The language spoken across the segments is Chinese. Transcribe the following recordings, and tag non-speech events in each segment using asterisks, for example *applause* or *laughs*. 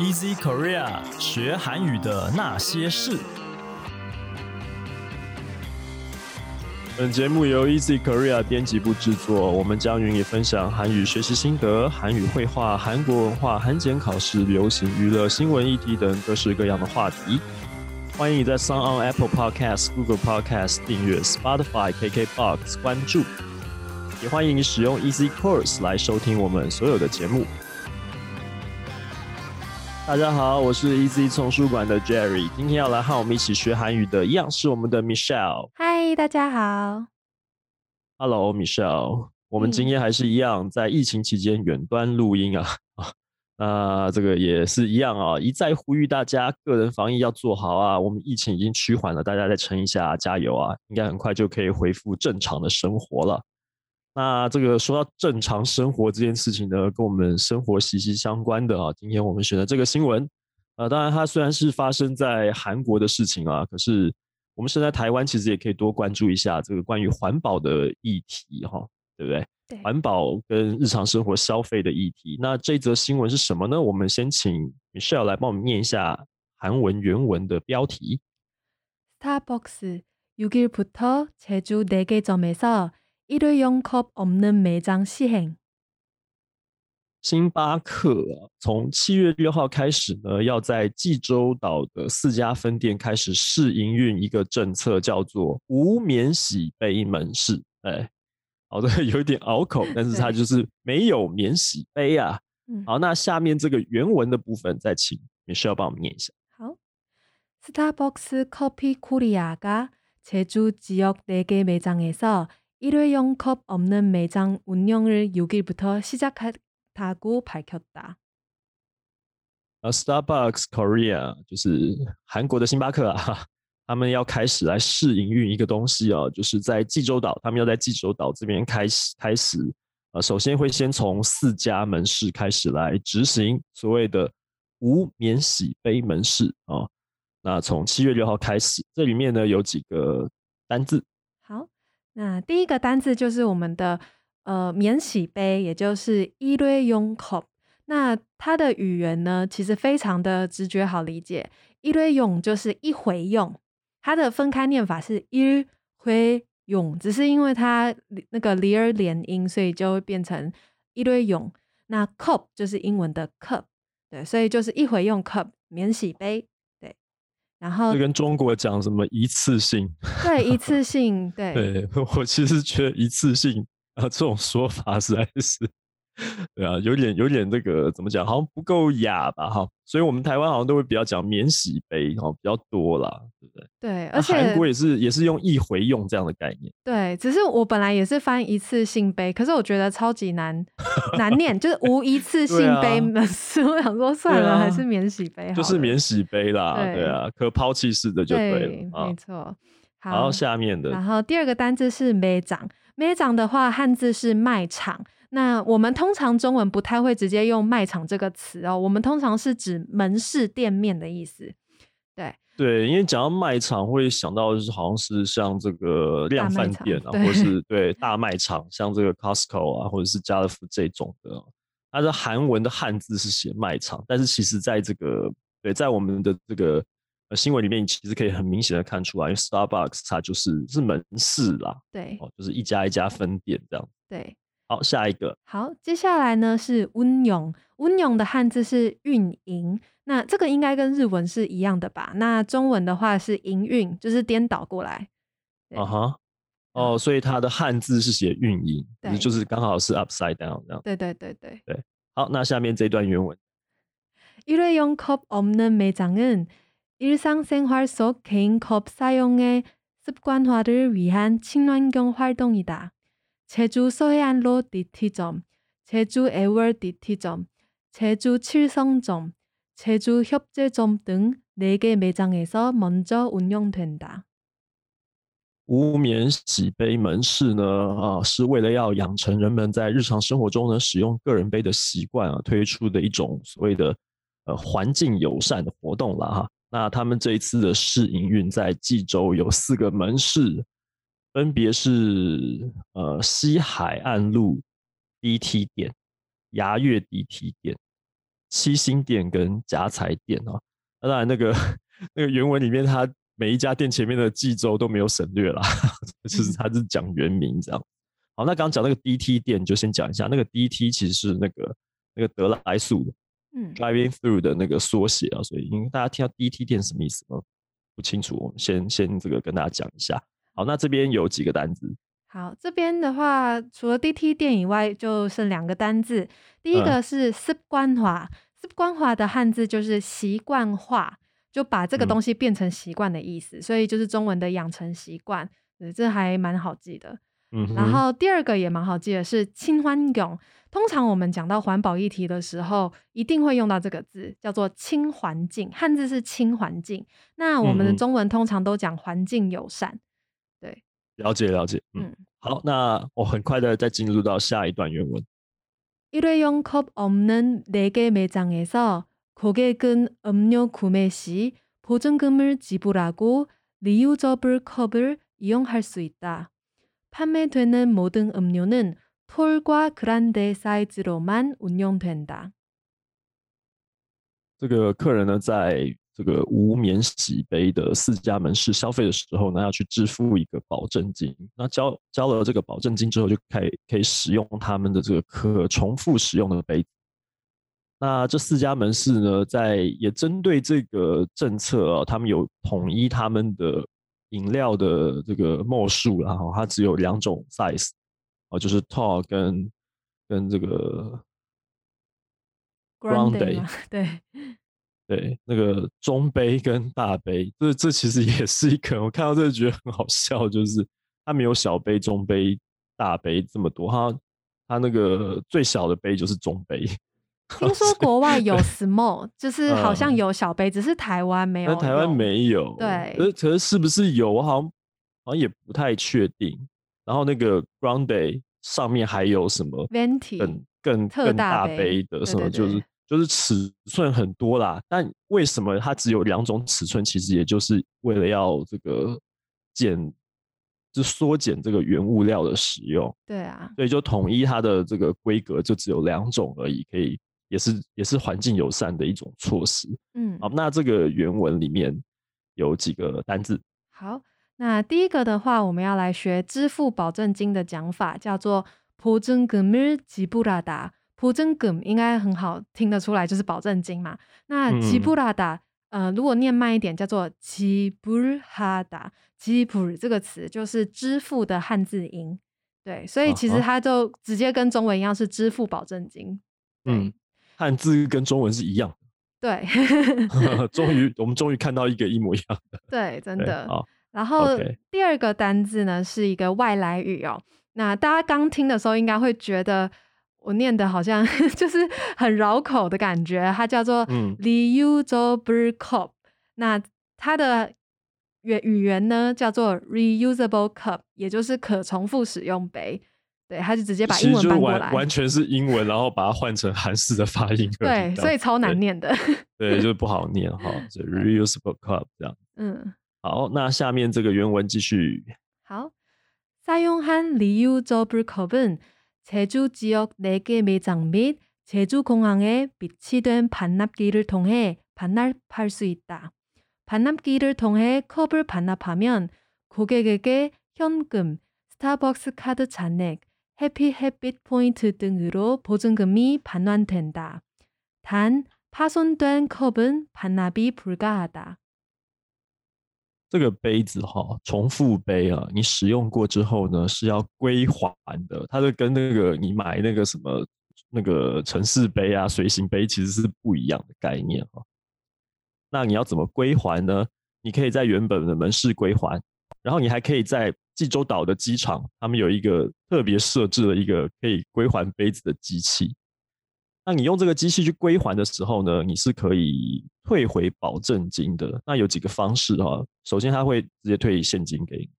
Easy Korea 学韩语的那些事。本节目由 Easy Korea 编辑部制作，我们将与你分享韩语学习心得、韩语绘画、韩国文化、韩检考试、流行娱乐、新闻议题等各式各样的话题。欢迎你在 s o n on Apple Podcast、Google Podcast 订阅，Spotify、KKBox 关注，也欢迎你使用 Easy Course 来收听我们所有的节目。大家好，我是 Easy 丛书馆的 Jerry，今天要来和我们一起学韩语的，一样是我们的 Michelle。嗨，大家好。Hello Michelle，我们今天还是一样在疫情期间远端录音啊啊，*laughs* 那这个也是一样啊，一再呼吁大家个人防疫要做好啊。我们疫情已经趋缓了，大家再撑一下，加油啊！应该很快就可以恢复正常的生活了。那这个说到正常生活这件事情呢，跟我们生活息息相关的啊。今天我们选的这个新闻，呃，当然它虽然是发生在韩国的事情啊，可是我们身在台湾，其实也可以多关注一下这个关于环保的议题哈，对不对？对，环保跟日常生活消费的议题。那这则新闻是什么呢？我们先请 Michelle 来帮我们念一下韩文原文的标题。Starbucks 6일부터제주4개점에서 一日用 cup 없는 매장 시 행。 星巴克从七月六号开始呢，要在济州岛的四家分店开始试营运一个政策，叫做无免洗杯门市。哎，好的，*laughs* 有一点拗口，但是*laughs* 它就是没有免洗杯啊。好，那下面这个原文的部分，再请 Michelle 帮我们念一下。好，Starbucks Coffee Korea가 제주지역네개매장에서 일회용 컵 없는 매장 운영을 6일부터 시작했다고 밝혔다. Starbucks Korea 就是韩国的星巴克啊，*laughs* 他们要开始来试营运一个东西哦，就是在济州岛，他们要在济州岛这边开始开始呃，首先会先从四家门市开始来执行所谓的无免洗杯门市啊。那从七月六号开始，这里面呢有几个单字。 那第一个单字就是我们的呃免洗杯，也就是一类用 cup。那它的语言呢，其实非常的直觉好理解，一类用就是一回用，它的分开念法是一回用，只是因为它那个离儿连音，所以就会变成一类用。那 cup 就是英文的 cup，对，所以就是一回用 cup 免洗杯。然后就跟中国讲什么一次性，对一次 *laughs* 性，对，对 *laughs* 我其实觉得一次性啊这种说法实在是。对啊，有点有点那个怎么讲，好像不够雅吧哈，所以我们台湾好像都会比较讲免洗杯哈比较多啦，对不对？对，而且韩国也是也是用一回用这样的概念。对，只是我本来也是翻一次性杯，可是我觉得超级难难念，就是无一次 *laughs* 性杯的事。我想说算了，还是免洗杯，就是免洗杯啦，对啊，可抛弃式的就对了，没错。好，下面的，然后第二个单字是卖场，卖场的话汉字是卖场。那我们通常中文不太会直接用卖场这个词哦，我们通常是指门市店面的意思。对对，因为讲到卖场会想到就是好像是像这个量贩店啊，或是 *laughs* 对大卖场，像这个 Costco 啊，或者是家乐福这种的。它的韩文的汉字是写卖场，但是其实在这个对在我们的这个呃新闻里面，其实可以很明显的看出来，因为 Starbucks 它就是是门市啦，对，哦，就是一家一家分店这样。对。好，下一个。好，接下来呢是温永，温永的汉字是运营，那这个应该跟日文是一样的吧？那中文的话是营运，就是颠倒过来。啊哈，哦，所以它的汉字是写运营，对，就是刚好是 upside down 这样。对对对对对。好，那下面这段原文。일회용컵없는매장은일상생활속개인컵사용의습관화를위한친환경활동이다 제주 서해안로 DT점, 제주 애월 DT점, 제주 칠성점, 제주 협재점 등 4개 매장에서 먼저 운영된다. 无棉洗杯门市呢，啊，是为了要养成人们在日常生活中呢使用个人杯的习惯啊，推出的一种所谓的呃环境友善的活动了哈。 分别是呃西海岸路 DT 店、牙月 DT 店、七星店跟夹财店哦。那当然，那个那个原文里面，它每一家店前面的冀州都没有省略啦，*laughs* 就是它是讲原名这样。好，那刚刚讲那个 DT 店，就先讲一下，那个 DT 其实是那个那个德来速的，嗯，Driving Through 的那个缩写啊。所以，因为大家听到 DT 店什么意思吗？不清楚，我们先先这个跟大家讲一下。好，那这边有几个单字？好，这边的话，除了 DT 店以外，就剩两个单字。第一个是 s 惯化 s 惯化的汉字就是习惯化，就把这个东西变成习惯的意思，所以就是中文的养成习惯。这还蛮好记的。嗯，然后第二个也蛮好记的是清环境。通常我们讲到环保议题的时候，一定会用到这个字，叫做清环境。汉字是清环境，那我们的中文通常都讲环境友善。对， 了解了解，嗯，好，那我很快的再进入到下一段原文。일회용컵없는네개매장에서고객은음료구매시보증금을지불하고리유저블컵을이용할수있다판매되는모든음료는톨과그란데사이즈로만운영된다这个客人呢，在 这个无免洗杯的四家门市消费的时候呢，要去支付一个保证金。那交交了这个保证金之后，就可以可以使用他们的这个可重复使用的杯子。那这四家门市呢，在也针对这个政策啊，他们有统一他们的饮料的这个墨数，然后它只有两种 size，哦，就是 tall 跟跟这个 grande，*laughs* 对。对，那个中杯跟大杯，这这其实也是一个，我看到这个觉得很好笑，就是它没有小杯、中杯、大杯这么多，它它那个最小的杯就是中杯。*laughs* 听说国外有 small，就 *laughs* 是好像有小杯，只是台湾没有。台湾没有。对。可是可是是不是有？我好像好像也不太确定。然后那个 grande 上面还有什么？venti 更更更大杯的什么？就是。就是尺寸很多啦，但为什么它只有两种尺寸？其实也就是为了要这个减，就缩减这个原物料的使用。对啊，所以就统一它的这个规格，就只有两种而已，可以也是也是环境友善的一种措施。嗯，好，那这个原文里面有几个单字。好，那第一个的话，我们要来学支付保证金的讲法，叫做보증금을지불하 다。 普真梗应该很好听得出来，就是保证金嘛。那吉布拉达，呃，如果念慢一点，叫做吉布哈达。吉布这个词就是支付的汉字音，对，所以其实它就直接跟中文一样是支付保证金。嗯，汉字跟中文是一样。对，*laughs* 终于我们终于看到一个一模一样的。对，*laughs* 真的。然后第二个单字呢是一个外来语哦。那大家刚听的时候应该会觉得。我念的好像*laughs* 就是很绕口的感觉，它叫做 reusable cup。那它的原语言呢叫做 reusable cup，也就是可重复使用杯。对，它就直接把英文搬过来，完全是英文，然后把它换成韩式的发音。对，所以超难念的。对，就不好念哈。*laughs* 就 reusable cup 这样。嗯，好，那下面这个原文继续。好，사용한 reusable cup은 제주 지역 4개 매장 및 제주 공항에 비치된 반납기를 통해 반납할 수 있다. 반납기를 통해 컵을 반납하면 고객에게 현금, 스타벅스 카드 잔액, 해피 해빗 포인트 등으로 보증금이 반환된다. 단 파손된 컵은 반납이 불가하다. 这个杯子哈，重复杯啊，你使用过之后呢，是要归还的。它就跟那个你买那个什么那个城市杯啊、随行杯其实是不一样的概念哈。那你要怎么归还呢？你可以在原本的门市归还，然后你还可以在济州岛的机场，他们有一个特别设置了一个可以归还杯子的机器。那你用这个机器去归还的时候呢，你是可以退回保证金的。那有几个方式哈，首先他会直接退现金给你，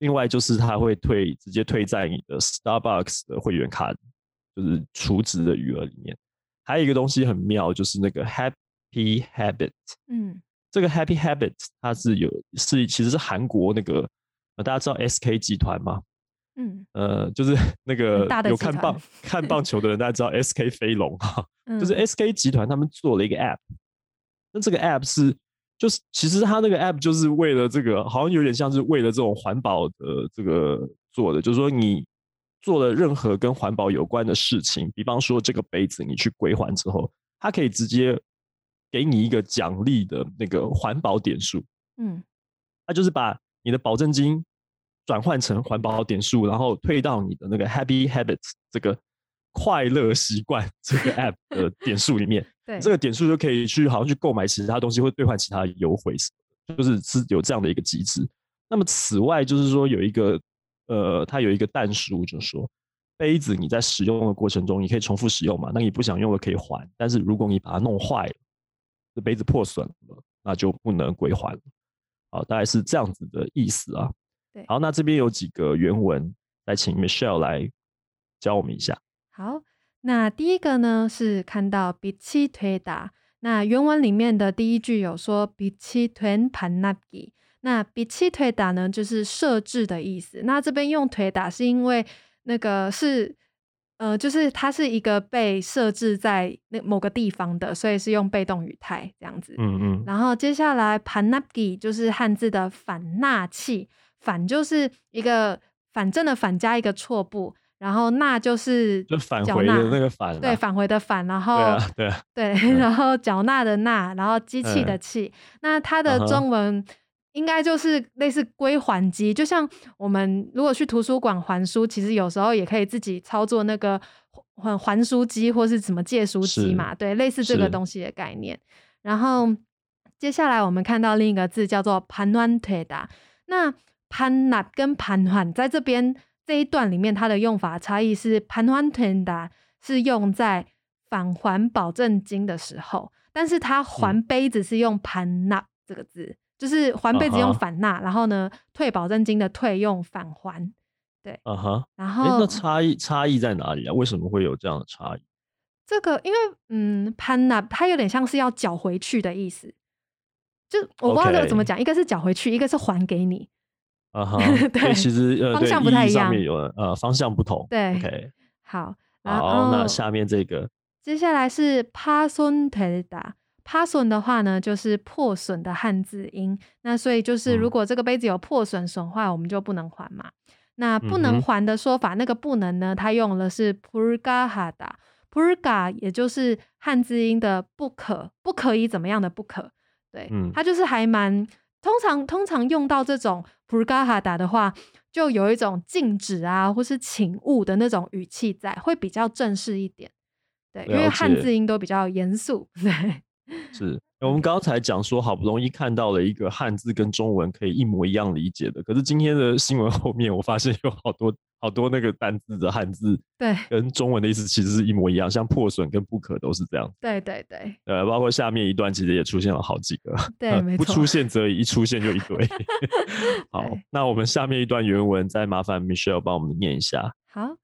另外就是他会退直接退在你的 Starbucks 的会员卡，就是储值的余额里面。还有一个东西很妙，就是那个 Happy Habit，嗯，这个 Happy Habit 它是有是其实是韩国那个，大家知道 SK 集团吗？嗯，呃，就是 *laughs* 那个有看棒看棒球的人，大家知道 S K 飞龙哈，就是 S K 集团他们做了一个 App，那这个 App 是就是其实它那个 App 就是为了这个，好像有点像是为了这种环保的这个做的，就是说你做了任何跟环保有关的事情，比方说这个杯子你去归还之后，它可以直接给你一个奖励的那个环保点数，嗯，它就是把你的保证金。转换成环保点数，然后退到你的那个 Happy Habits 这个快乐习惯这个 *laughs* App 的点数里面。*laughs* 对，这个点数就可以去好像去购买其他东西，或兑换其他优惠，就是是有这样的一个机制。那么此外，就是说有一个呃，它有一个淡书，就是说杯子你在使用的过程中，你可以重复使用嘛？那你不想用了可以还，但是如果你把它弄坏了，这杯子破损了，那就不能归还了。好，大概是这样子的意思啊。好，那这边有几个原文，来请 Michelle 来教我们一下。好，那第一个呢是看到比起推打，那原文里面的第一句有说比起推盘那吉，那比起推打呢就是设置的意思。那这边用推打是因为那个是呃，就是它是一个被设置在那某个地方的，所以是用被动语态这样子。嗯嗯。然后接下来盘那吉就是汉字的反纳器。反就是一个反正的反加一个错部，然后纳就是就返回的那个返，对，返回的返，然后对对，然后缴纳的纳，然后机器的器，那它的中文应该就是类似归还机，就像我们如果去图书馆还书，其实有时候也可以自己操作那个还还书机或是什么借书机嘛，对，类似这个东西的概念。然后接下来我们看到另一个字叫做盘端推达，那。盘纳跟盘还在这边这一段里面，它的用法差异是盘还天达是用在返还保证金的时候，但是他还杯子是用盘纳这个字，就是还杯子用反纳，然后呢退保证金的退用返还，对，嗯哼，然后那差异差异在哪里啊？为什么会有这样的差异？这个因为嗯盘纳它有点像是要缴回去的意思，就我不知道这个怎么讲，一个是缴回去，一个是还给你。啊哈，*laughs* 对，其实呃，方向不太一样，有呃方向不同。对，OK，好，好，那下面这个，接下来是 pason teda，pason 的话呢，就是破损的汉字音。那所以就是如果这个杯子有破损损坏，我们就不能还嘛。那不能还的说法，那个不能呢，它用的是 purgahada，purga 也就是汉字音的不可，不可以怎么样的不可。对，嗯它就是还蛮。通常通常用到这种 purgahada 的话，就有一种禁止啊，或是请勿的那种语气在，会比较正式一点。对，因为汉字音都比较严肃。*laughs* 对，是。我们刚才讲说，好不容易看到了一个汉字跟中文可以一模一样理解的，可是今天的新闻后面，我发现有好多好多那个单字的汉字，对，跟中文的意思其实是一模一样，像破损跟不可都是这样。对对对，呃，包括下面一段其实也出现了好几个，对，没错，不出现则已，一出现就一堆。*laughs* 好，那我们下面一段原文，再麻烦 Michelle 帮我们念一下。好，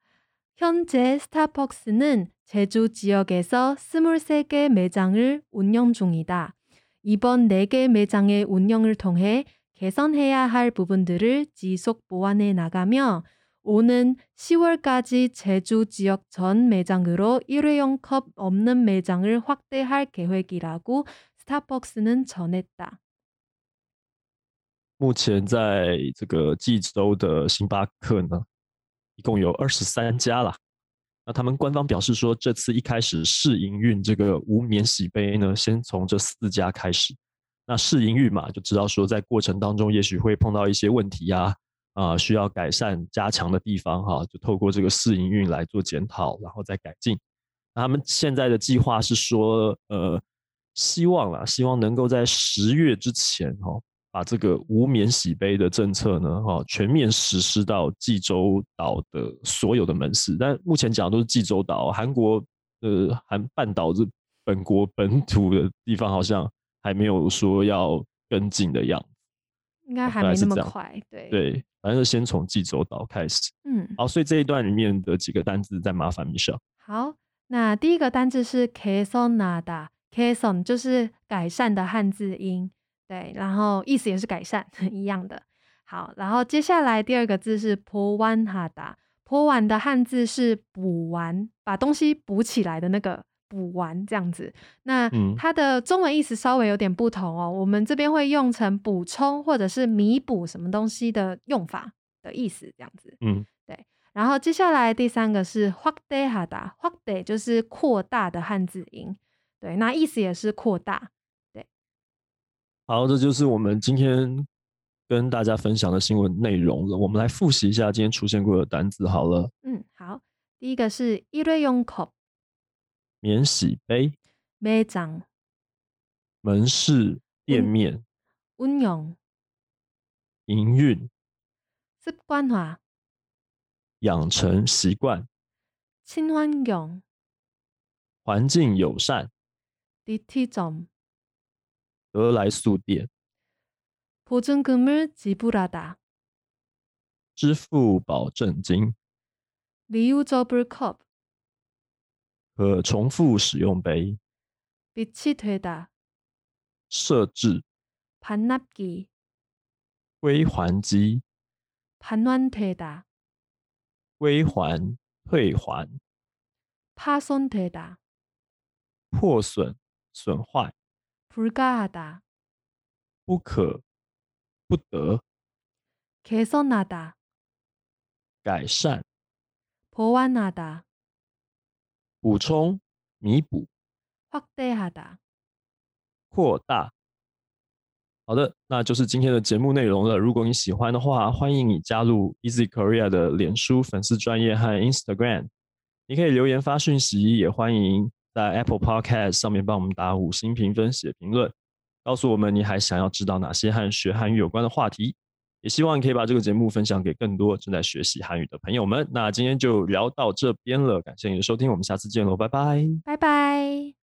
현재스타벅스는 제주 지역에서 23개 매장을 운영 중이다. 이번 4개 매장의 운영을 통해 개선해야 할 부분들을 지속 보완해 나가며 오는 10월까지 제주 지역 전 매장으로 일회용 컵 없는 매장을 확대할 계획이라고 스타벅스는 전했다. 目前在这个济州的星巴克呢， 一共有二十三家啦。 那他们官方表示说，这次一开始试营运这个无免洗杯呢，先从这四家开始。那试营运嘛，就知道说在过程当中也许会碰到一些问题呀，啊，需要改善加强的地方哈，就透过这个试营运来做检讨，然后再改进。那他们现在的计划是说，呃，希望啦，希望能够在十月之前哈。把这个无免洗杯的政策呢，哈，全面实施到济州岛的所有的门市。但目前讲都是济州岛，韩国呃韩半岛这本国本土的地方好像还没有说要跟进的样子，应该还没那么快。对对，反正先从济州岛开始。嗯，好，所以这一段里面的几个单字再麻烦 Michelle。好，那第一个单字是 Kesonada，Keson 就是改善的汉字音。对，然后意思也是改善 *laughs* 一样的。好，然后接下来第二个字是“坡弯哈达”，“坡弯”的汉字是“补完”，把东西补起来的那个“补完”这样子。那它的中文意思稍微有点不同哦，我们这边会用成补充或者是弥补什么东西的用法的意思这样子。嗯，对。然后接下来第三个是“扩大哈 day ”就是扩大的汉字音。对，那意思也是扩大。好，这就是我们今天跟大家分享的新闻内容了。我们来复习一下今天出现过的单词。好了，嗯，好，第一个是일회용 컵， 免洗杯，매장门市店面，운영营运，습관 화， 养成习惯，친환경环境友善，디티 점。 得来速店，보증금을지불하 다， 支付保证金，리유저블 컵， 可重复使用杯，비치되 다， 设置，반납 기， 归还机，반환되 다， 归还退还，파손되 다， 破损损坏。 불가하 다， 不可，不得。개선하 다， 改善。보완하 다， 补充，弥补。확대하 다， 扩大。好的，那就是今天的节目内容了。如果你喜欢的话，欢迎你加入 Easy Korea 的脸书粉丝专业和 Instagram，你可以留言发讯息，也欢迎。 在 Apple Podcast 上面帮我们打五星评分、写评论，告诉我们你还想要知道哪些和学韩语有关的话题，也希望你可以把这个节目分享给更多正在学习韩语的朋友们。那今天就聊到这边了，感谢你的收听，我们下次见喽，拜拜，拜拜。